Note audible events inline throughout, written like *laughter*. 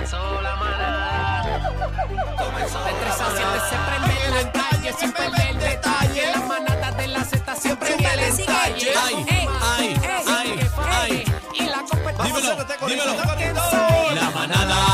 Comenzó la manada. Comenzó De 3 a 7 se prende en la calle sin perder detalle. La manada de la Z siempre en el entalle. Ay, ay, ay, ay. Y la competencia. Dímelo, dímelo. La manada,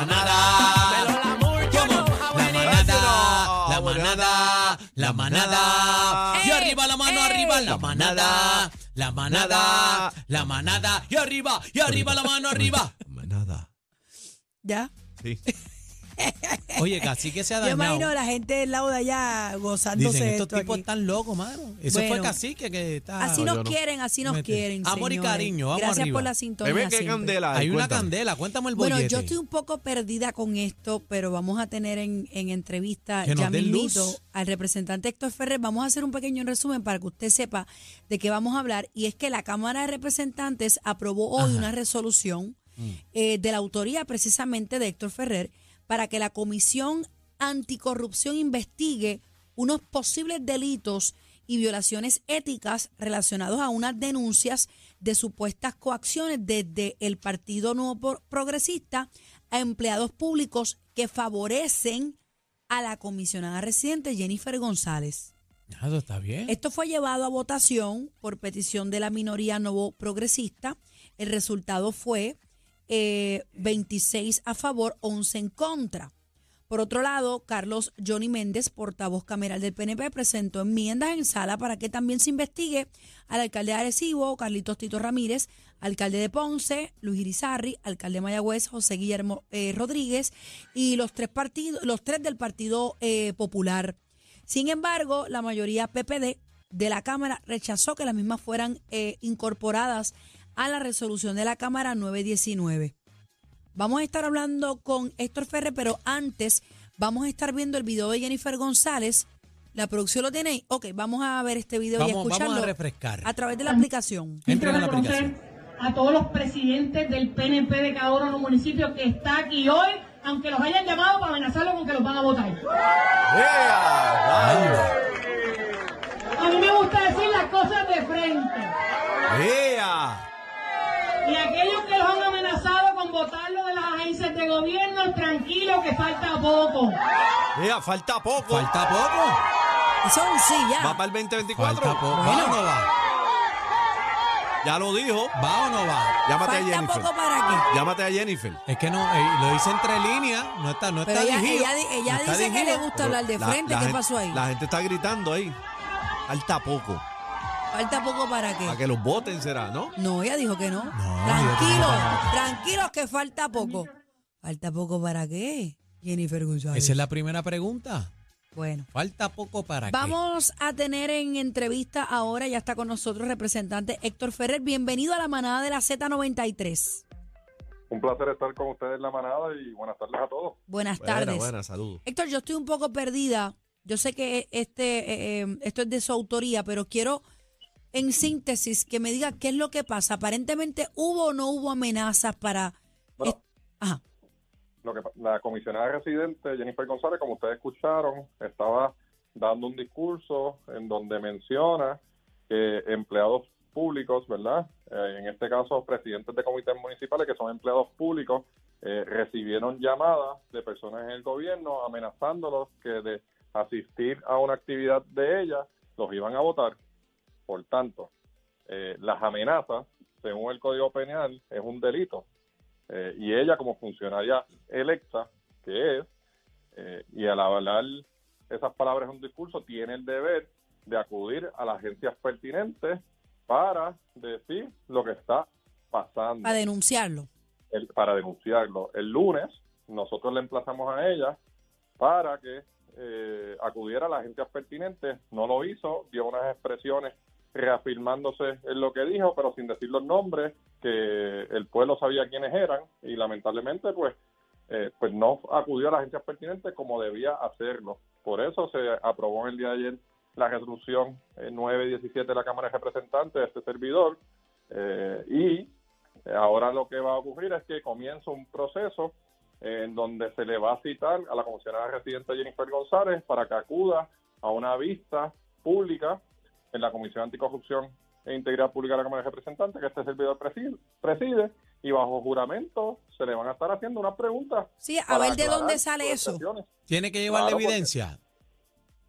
manada, la manada. ¿Cómo? La manada, la manada, la manada. Y arriba la mano, arriba la manada. La manada, la manada. Y arriba, y arriba la mano, arriba. Manada. Ya. Sí. *laughs* Oye, casi que se ha Yo imagino dañado. a la gente del lado de allá gozándose Dicen, de estos esto tipos aquí. están locos, mano. Eso Bueno, fue cacique que está... Así nos no. quieren, así nos Mete. quieren. Amor y señores. cariño, vamos Gracias arriba. por la sintonía. Bebé, ¿qué siempre. candela Hay una Cuéntame. candela, cuéntame el bollete. Bueno, yo estoy un poco perdida con esto, pero vamos a tener en, en entrevista Que nos ya den mismito luz. al representante Héctor Ferrer. Vamos a hacer un pequeño resumen para que usted sepa de qué vamos a hablar. Y es que la Cámara de Representantes aprobó hoy Ajá. una resolución eh, de la autoría precisamente de Héctor Ferrer para que la Comisión Anticorrupción investigue unos posibles delitos y violaciones éticas relacionados a unas denuncias de supuestas coacciones desde el Partido Nuevo Pro- Progresista a empleados públicos que favorecen a la comisionada residente Jennifer González. Eso está bien. Esto fue llevado a votación por petición de la minoría nuevo progresista. El resultado fue eh, 26 a favor, 11 en contra. Por otro lado, Carlos Johnny Méndez, portavoz cameral del PNP, presentó enmiendas en sala para que también se investigue al alcalde de Arecibo, Carlitos Tito Ramírez, alcalde de Ponce, Luis Irizarri, alcalde de Mayagüez, José Guillermo eh, Rodríguez y los tres partidos, los tres del Partido eh, Popular. Sin embargo, la mayoría PPD de la Cámara rechazó que las mismas fueran eh, incorporadas a la resolución de la Cámara 919. Vamos a estar hablando con Héctor Ferrer, pero antes vamos a estar viendo el video de Jennifer González. La producción lo tiene ahí. Ok, vamos a ver este video y Vamos, vamos escucharlo a refrescar. a través de la aplicación. Entren en la aplicación. a todos los presidentes del PNP de cada uno de los municipios que está aquí hoy, aunque los hayan llamado para amenazarlos con que los van a votar. ¡Ea! A mí me gusta decir las cosas de frente. Y aquellos que los han amenazado con votarlo de las de gobierno, tranquilo que falta poco. Falta poco. Falta poco. Eso es un sí, ya. ¿Va para el 2024? Falta poco. ¿Va o no va? Ya lo dijo. ¿Va o no va? Llámate a Jennifer. poco para qué. Llámate a Jennifer. Es que no, eh, lo dice entre líneas, no está, no Pero está ella, dirigido. ella, di- ella No está dice que le dirigido. gusta hablar de La- frente. la ¿Qué gente- pasó ahí? La gente está gritando ahí. Falta poco. Falta poco para qué. Para que los voten será, ¿no? No, ella dijo que no. ella tranquilos, dijo que no. tranquilos que falta poco. ¿Falta poco para qué? Jennifer González. Esa es la primera pregunta. Bueno. Falta poco para qué. Vamos a tener en entrevista ahora, ya está con nosotros el representante Héctor Ferrer. Bienvenido a la manada de la Z93. Un placer estar con ustedes en la manada y buenas tardes a todos. Buenas Buena, tardes. buena, saludos. Héctor, yo estoy un poco perdida. Yo sé que este eh, eh, esto es de su autoría, pero quiero en síntesis que me diga qué es lo que pasa. Aparentemente hubo o no hubo amenazas para... Bueno. Ajá. Lo que, la comisionada residente Jennifer González, como ustedes escucharon, estaba dando un discurso en donde menciona que empleados públicos, ¿verdad? Eh, en este caso, presidentes de comités municipales, que son empleados públicos, eh, recibieron llamadas de personas en el gobierno amenazándolos que de asistir a una actividad de ella los iban a votar. Por tanto, eh, las amenazas, según el Código Penal, es un delito. Eh, y ella, como funcionaria electa, que es, eh, y al hablar esas palabras en un discurso, tiene el deber de acudir a las agencias pertinentes para decir lo que está pasando, Para denunciarlo. el- para denunciarlo. El lunes nosotros le emplazamos a ella para que eh, acudiera a las agencias pertinentes. No lo hizo, dio unas expresiones reafirmándose en lo que dijo, pero sin decir los nombres, que el pueblo sabía quiénes eran y lamentablemente pues eh, pues no acudió a las agencias pertinentes como debía hacerlo. Por eso se aprobó el día de ayer la resolución eh, 917 de la Cámara de Representantes de este servidor eh, y Eh, Ahora lo que va a ocurrir es que comienza un proceso eh, en donde se le va a citar a la comisionada residente Jennifer González para que acuda a una vista pública en la Comisión Anticorrupción e Integridad Pública de la Cámara de Representantes, que este servidor preside, preside, y bajo juramento se le van a estar haciendo unas preguntas. Sí, a ver de dónde sale eso. Tiene que llevar Claro, la porque- evidencia.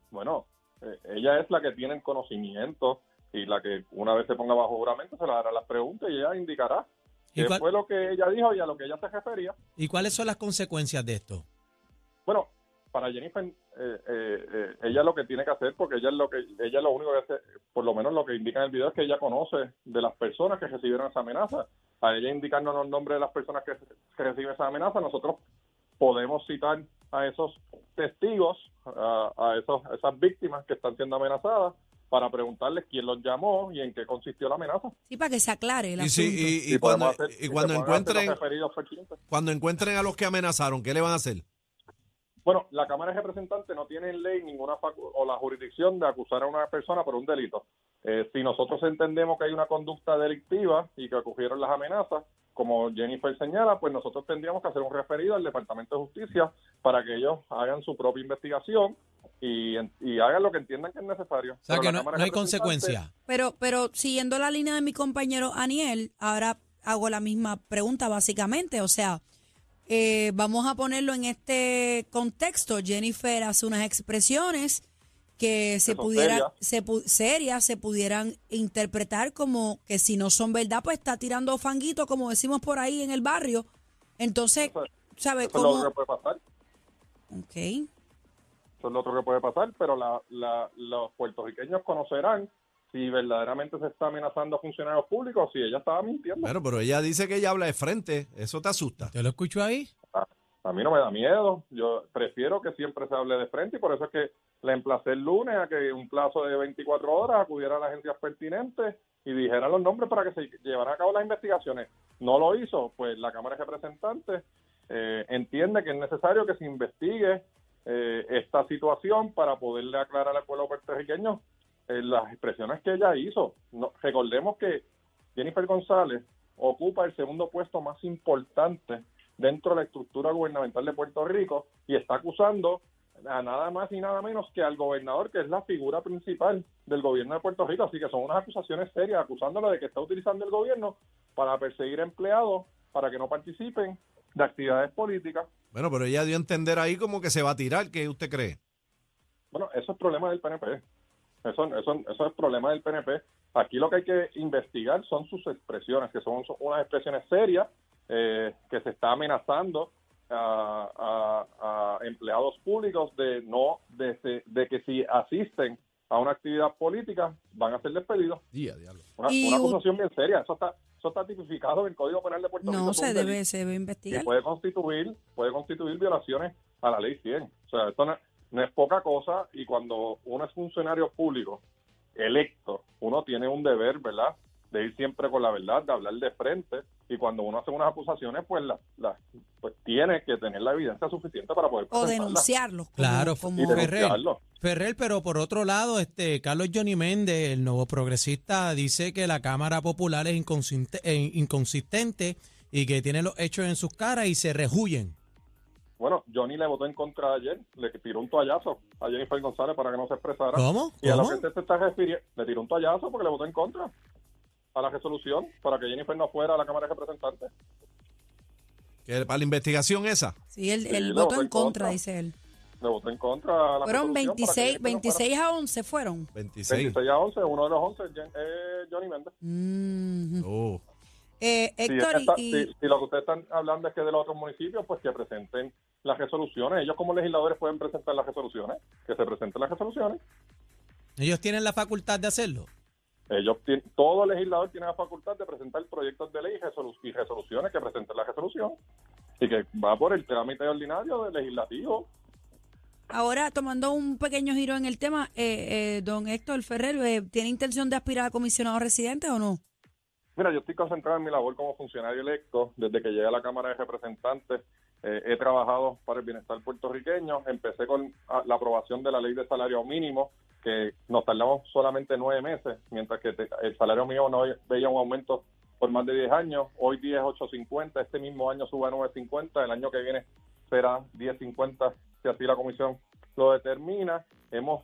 Bueno, eh, ella es la que tiene el conocimiento y la que una vez se ponga bajo juramento se le dará las preguntas y ella indicará ¿Y qué cuál- fue lo que ella dijo y a lo que ella se refería. ¿Y cuáles son las consecuencias de esto? Bueno, para Jennifer, eh, eh, eh, ella lo que tiene que hacer, porque ella es lo que ella lo único que hace, por lo menos lo que indica en el video es que ella conoce de las personas que recibieron esa amenaza. A ella indicarnos los nombres de las personas que, que reciben esa amenaza, nosotros podemos citar a esos testigos, a, a esos, a esas víctimas que están siendo amenazadas, para preguntarles quién los llamó y en qué consistió la amenaza. Sí, para que se aclare el Y, sí, asunto. y, y cuando, hacer- y se cuando encuentren cuando encuentren a los que amenazaron, ¿qué le van a hacer? Bueno, la Cámara de Representantes no tiene en ley ninguna facu- o la jurisdicción de acusar a una persona por un delito. Eh, si nosotros entendemos que hay una conducta delictiva y que ocurrieron las amenazas, como Jennifer señala, pues nosotros tendríamos que hacer un referido al Departamento de Justicia para que ellos hagan su propia investigación y, y hagan lo que entiendan que es necesario. O sea, Pero que no, no hay consecuencia. Pero, pero siguiendo la línea de mi compañero Aniel, ahora hago la misma pregunta básicamente. O sea, eh, vamos a ponerlo en este contexto. Jennifer hace unas expresiones que se pudieran, serias. se pu- serias, se pudieran interpretar como que si no son verdad, pues está tirando fanguito, como decimos por ahí en el barrio. Entonces, Eso- ¿sabe Eso es lo cómo? otro que puede pasar. Ok. Eso es lo otro que puede pasar, pero la, la- los puertorriqueños conocerán si verdaderamente se está amenazando a funcionarios públicos o si ella estaba mintiendo. Bueno, pero ella dice que ella habla de frente. ¿Eso te asusta? ¿Te lo escucho ahí? A mí no me da miedo. Yo prefiero que siempre se hable de frente y por eso es que la emplacé el lunes a que en un plazo de 24 horas acudiera a las agencias pertinentes y dijera los nombres para que se llevaran a cabo las investigaciones. No lo hizo, pues la Cámara de Representantes eh, entiende que es necesario que se investigue eh, esta situación para poderle aclarar al pueblo puertorriqueño eh, las expresiones que ella hizo. No, recordemos que Jennifer González ocupa el segundo puesto más importante dentro de la estructura gubernamental de Puerto Rico y está acusando a nada más y nada menos que al gobernador, que es la figura principal del gobierno de Puerto Rico. Así que son unas acusaciones serias, acusándolo de que está utilizando el gobierno para perseguir empleados para que no participen de actividades políticas. Bueno, pero ella dio a entender ahí como que se va a tirar. ¿Qué usted cree? Bueno, eso es problema del PNP. Eso, eso, eso es problema del PNP. Aquí lo que hay que investigar son sus expresiones, que son, son unas expresiones serias, eh, que se está amenazando a, a- a empleados públicos de no de, se- de que si asisten a una actividad política van a ser despedidos. Día, diablo. Una, Y una acusación bien seria. Eso está eso está tipificado en el Código Penal de Puerto Rico. No se debe, se debe y investigar. puede constituir puede constituir violaciones a la ley 100. O sea, esto no, no es poca cosa y cuando uno es funcionario público electo, uno tiene un deber, ¿verdad? De ir siempre con la verdad, de hablar de frente y cuando uno hace unas acusaciones, pues la, la- pues tiene que tener la evidencia suficiente para poder O denunciarlos. como- Claro, como- Ferrer. Ferrer, pero por otro lado, este Carlos Johnny Méndez, el nuevo progresista, dice que la Cámara Popular es inconsistente, eh, inconsistente y que tiene los hechos en sus caras y se rehuyen. Bueno, Johnny le votó en contra ayer, le tiró un toallazo a Jennifer González para que no se expresara. ¿Cómo? Y a lo ¿Cómo? que usted se está refiriendo, le tiró un toallazo porque le votó en contra a la resolución para que Jennifer no fuera a la Cámara de Representantes. ¿Que ¿Para la investigación esa? Sí, el, Sí, el le voto votó en contra, contra. dice él. Le votó en contra a la Fueron resolución para que 26, Jennifer no fuera. 26 a 11 fueron. 26. 26 a 11, uno de los 11 es Jen- es Johnny Méndez. Mm. Oh. Eh, Si, es que Héctor, está- y, si- si lo que ustedes están hablando es que de los otros municipios, pues que presenten las resoluciones. Ellos como legisladores pueden presentar las resoluciones, que se presenten las resoluciones. Ellos tienen la facultad de hacerlo. Ellos tien- todo legislador tiene la facultad de presentar proyectos de ley y, resolu- y resoluciones que presenten la resolución y que va por el trámite ordinario del legislativo. ahora tomando un pequeño giro en el tema, eh, eh, don Héctor Ferrer, eh, ¿tiene intención de aspirar a comisionado residente o no? Mira, yo estoy concentrado en mi labor como funcionario electo. Desde que llegué a la Cámara de Representantes eh, he trabajado para el bienestar puertorriqueño. Empecé con ah, la aprobación de la ley de salario mínimo, que nos tardamos solamente nueve meses, mientras que te- el salario mínimo no veía un aumento por más de 10 años. Hoy día es 8.50, este mismo año sube a 9.50, el año que viene será 10.50 si así la comisión lo determina. Hemos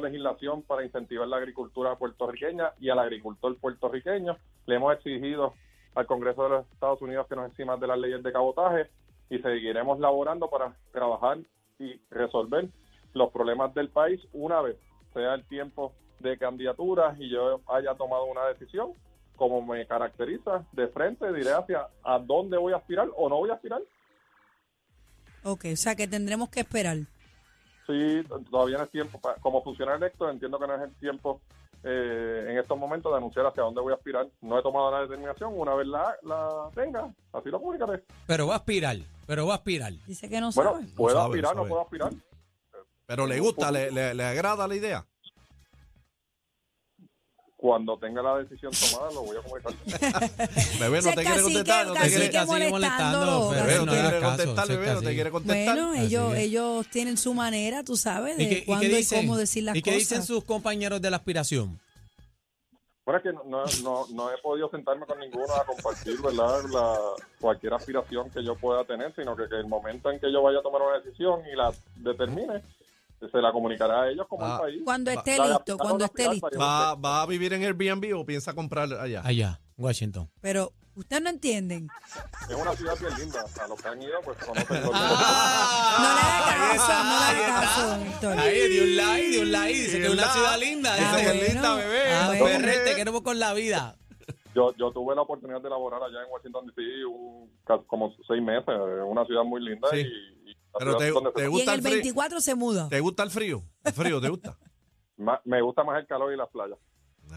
legislación para incentivar la agricultura puertorriqueña y al agricultor puertorriqueño. Le hemos exigido al Congreso de los Estados Unidos que nos encima de las leyes de cabotaje y seguiremos laborando para trabajar y resolver los problemas del país una vez sea el tiempo de candidaturas y yo haya tomado una decisión como me caracteriza de frente diré hacia a dónde voy a aspirar o no voy a aspirar Ok, o sea que tendremos que esperar. Sí todavía no es tiempo pa- como funcionario electo entiendo que no es el tiempo eh, en estos momentos de anunciar hacia dónde voy a aspirar no he tomado la determinación una vez la, la tenga así lo comunicaré Pero va a aspirar, pero va a aspirar. Dice que no bueno sabe. puedo sabe, aspirar no sabe. puedo aspirar Pero le gusta, le, le, le agrada la idea. Cuando tenga la decisión tomada lo voy a comunicar *laughs* Bebé, no te quiere contestar. No te quiere, Ferrer, bebé, no no te quiere contestar, bebé, no te quiere contestar. Bueno, ellos, ellos tienen su manera, tú sabes, de ¿Y qué, y cuándo qué y, dicen, cómo decir las ¿Y qué cosas. dicen sus compañeros de la aspiración? Bueno, es que no, no, no, no he podido sentarme con ninguno a compartir, ¿verdad? La, cualquier aspiración que yo pueda tener, sino que, que el momento en que yo vaya a tomar una decisión y la determine, se la comunicará a ellos como Ah. el país. Cuando esté La listo, cuando esté listo. ¿Va, ¿Va a vivir en Airbnb o piensa comprar allá? Allá, Washington. Pero ustedes no entienden. Es una ciudad bien linda. A los que han ido, pues conocen *laughs* los No le haga caso, no le haga caso. Ahí, de un like, de un like. Dice que es una ciudad linda. Dice Ah, que es linda, bebé. Ah, bueno. Ferrer, te queremos con la vida. Yo, yo tuve la oportunidad de laborar allá en Washington D.C. un- como seis meses. Es una ciudad muy linda Sí. y, Pero te, Y en el el frío. 24 se muda. ¿Te gusta el frío? ¿El frío te gusta? *laughs* me gusta más el calor y las playas.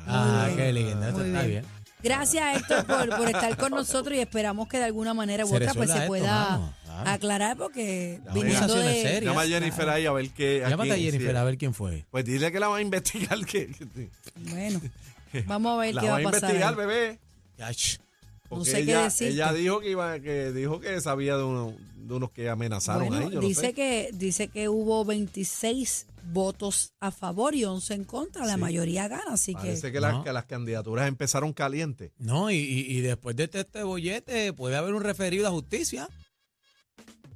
Ah, qué lindo. Está bien. bien. Gracias, Héctor, por, por estar con nosotros y esperamos que de alguna manera u otra pues se esto, pueda mano, claro. aclarar porque La viniendo de... seria. Llama a Jennifer ahí a ver qué. Llámate a quién- Jennifer sí. a ver quién fue. Pues dile que la va a investigar. Que, que- Bueno, *laughs* vamos a ver la qué va va a a pasar. investigar, ahí. bebé. Yach. Porque sé qué ella, decirte. ella dijo que iba, que dijo que sabía de, uno- de unos que amenazaron Bueno. Yo no dice sé. que dice que hubo 26 votos a favor y 11 en contra, la Sí. mayoría gana, así Parece que que, las- No. que las candidaturas empezaron calientes. No, y, y, y después de este, este bollete puede haber un referido a justicia.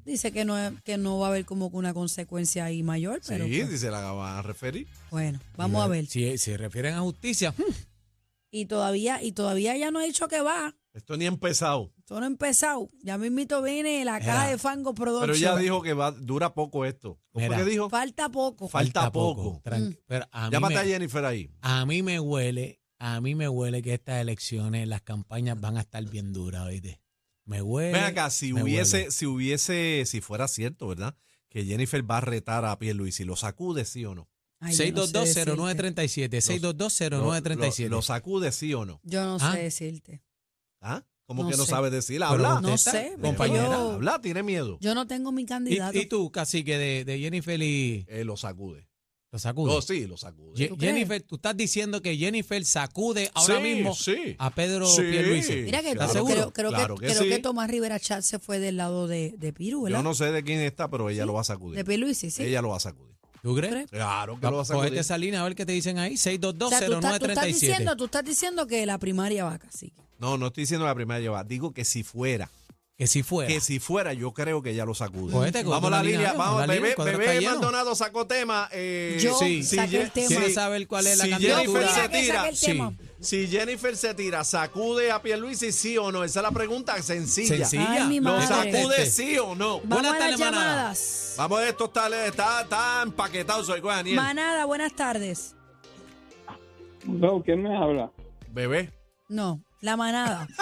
dice que no que no va a haber como que una consecuencia ahí mayor, pero sí, pues, dice la van a referir. bueno, vamos a ver. Si se refieren a justicia, hmm, *laughs* Y todavía y todavía ya no ha dicho que va. Esto ni ha empezado. Esto no ha empezado. Ya mismito viene la caja de Fango Production. Pero ella dijo que va, dura poco esto. ¿Cómo fue Mira. que dijo? Falta poco. Falta poco. Tran- Mm. Pero a Llámate me, a Jennifer ahí. a mí me huele, a mí me huele que estas elecciones, las campañas van a estar bien duras, ¿oíste? Me huele. Ven acá, si hubiese, huele. si hubiese, si fuera cierto, ¿verdad? Que Jennifer va a retar a Pierluisi, ¿lo sacude sí o no? Ay, yo no sé decirte. 6220937, 6220937. ¿Lo, lo sacude sí o no? Yo no Ah. sé decirte. ¿Ah? ¿Cómo No que no sé. sabe decir? Habla. No sé, compañera. yo- Habla, tiene miedo. Yo no tengo mi candidato. ¿Y, y tú, cacique de, de Jennifer y Eh, lo sacude. lo sacude? No, sí, lo sacude. Jennifer, tú estás diciendo que Jennifer sacude ahora Sí, mismo sí. a Pedro Sí. Pierluisi. Mira que Claro, creo, seguro? creo, Claro que, que creo que Tomás Rivera Chat se fue del lado de, de Piru, ¿verdad? Yo no sé de quién está, pero ella lo va a sacudir. De Pierluisi, sí. Ella lo va a sacudir. ¿Tú crees? Claro que lo va a sacudir. Cogete esa línea a ver qué te dicen ahí. O sea, tú, estás, tú, estás 6220937. diciendo, tú estás diciendo que la primaria va casi. No, no estoy diciendo la primera llevada. Digo que si fuera, que si fuera. que si fuera, yo creo que ella lo sacude. Cogete, cogete vamos a la línea vamos, a la línea, bebé, bebé. Maldonado sacó tema. eh, Yo sí. saqué Ye- el tema. ¿Quieres saber cuál es la si candidatura? Jennifer se tira, saqué sí. si Jennifer se tira, ¿sacude a Pierluisi sí o no? Esa es la pregunta sencilla. Sencilla. Ay, mi ¿Lo madre. sacude sí o no? Vamos Buenas a tardes, llamadas. Vamos, esto está, está, está empaquetado, soy con Daniel. Manada, buenas tardes. No, ¿quién me habla? Bebé. No, la manada. *laughs*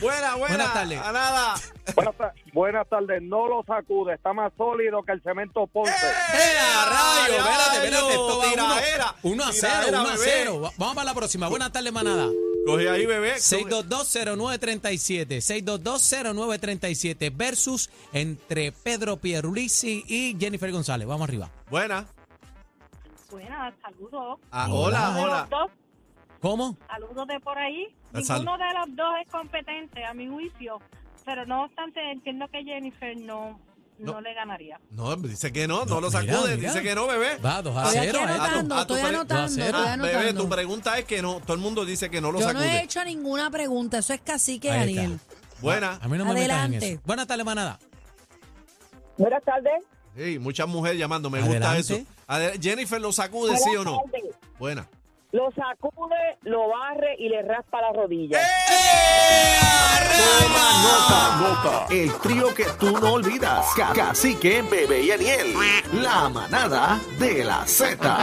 Buena, buena. Buenas tardes. A nada. Buenas, ta- buenas tardes. No lo sacude, está más sólido que el cemento Ponce. ¡Eh, a rayo! Espérate, espérate. Esto va Tiraera. 1 a 0, Tiraera, 1 a bebé. 0. Va- Vamos para la próxima. Buenas tardes, manada. Coge ahí, bebé. 6220937, 6220937 versus entre Pedro Pierluisi y Jennifer González. Vamos arriba. Buena. Buenas, saludos. Ah, Hola. hola, hola. ¿Cómo? saludos de por ahí. Sal- Ninguno de los dos es competente, a mi juicio. Pero no obstante, entiendo que Jennifer no no, No. le ganaría. No, dice que no, no, No, lo sacude, mira. dice que no, bebé. Va, 2 a Estoy aquí 0. eh. anotando, a tu- a tu estoy anotando, Ah, bebé, tu pregunta es que no, todo el mundo dice que no lo Yo sacude. no he hecho ninguna pregunta, eso es cacique. Daniel. Buena. A mí no me metan en Adelante. eso. Buenas tardes, manada. Buenas tardes. Sí, muchas mujeres llamando, me gusta eso. Adel- Jennifer, ¿lo sacude sí o no? Buena. Lo sacude, lo barre y le raspa la rodilla. Toma nota, nota. El trío que tú no olvidas. Ca- Cacique, Bebé y Aniel. La manada de la Z.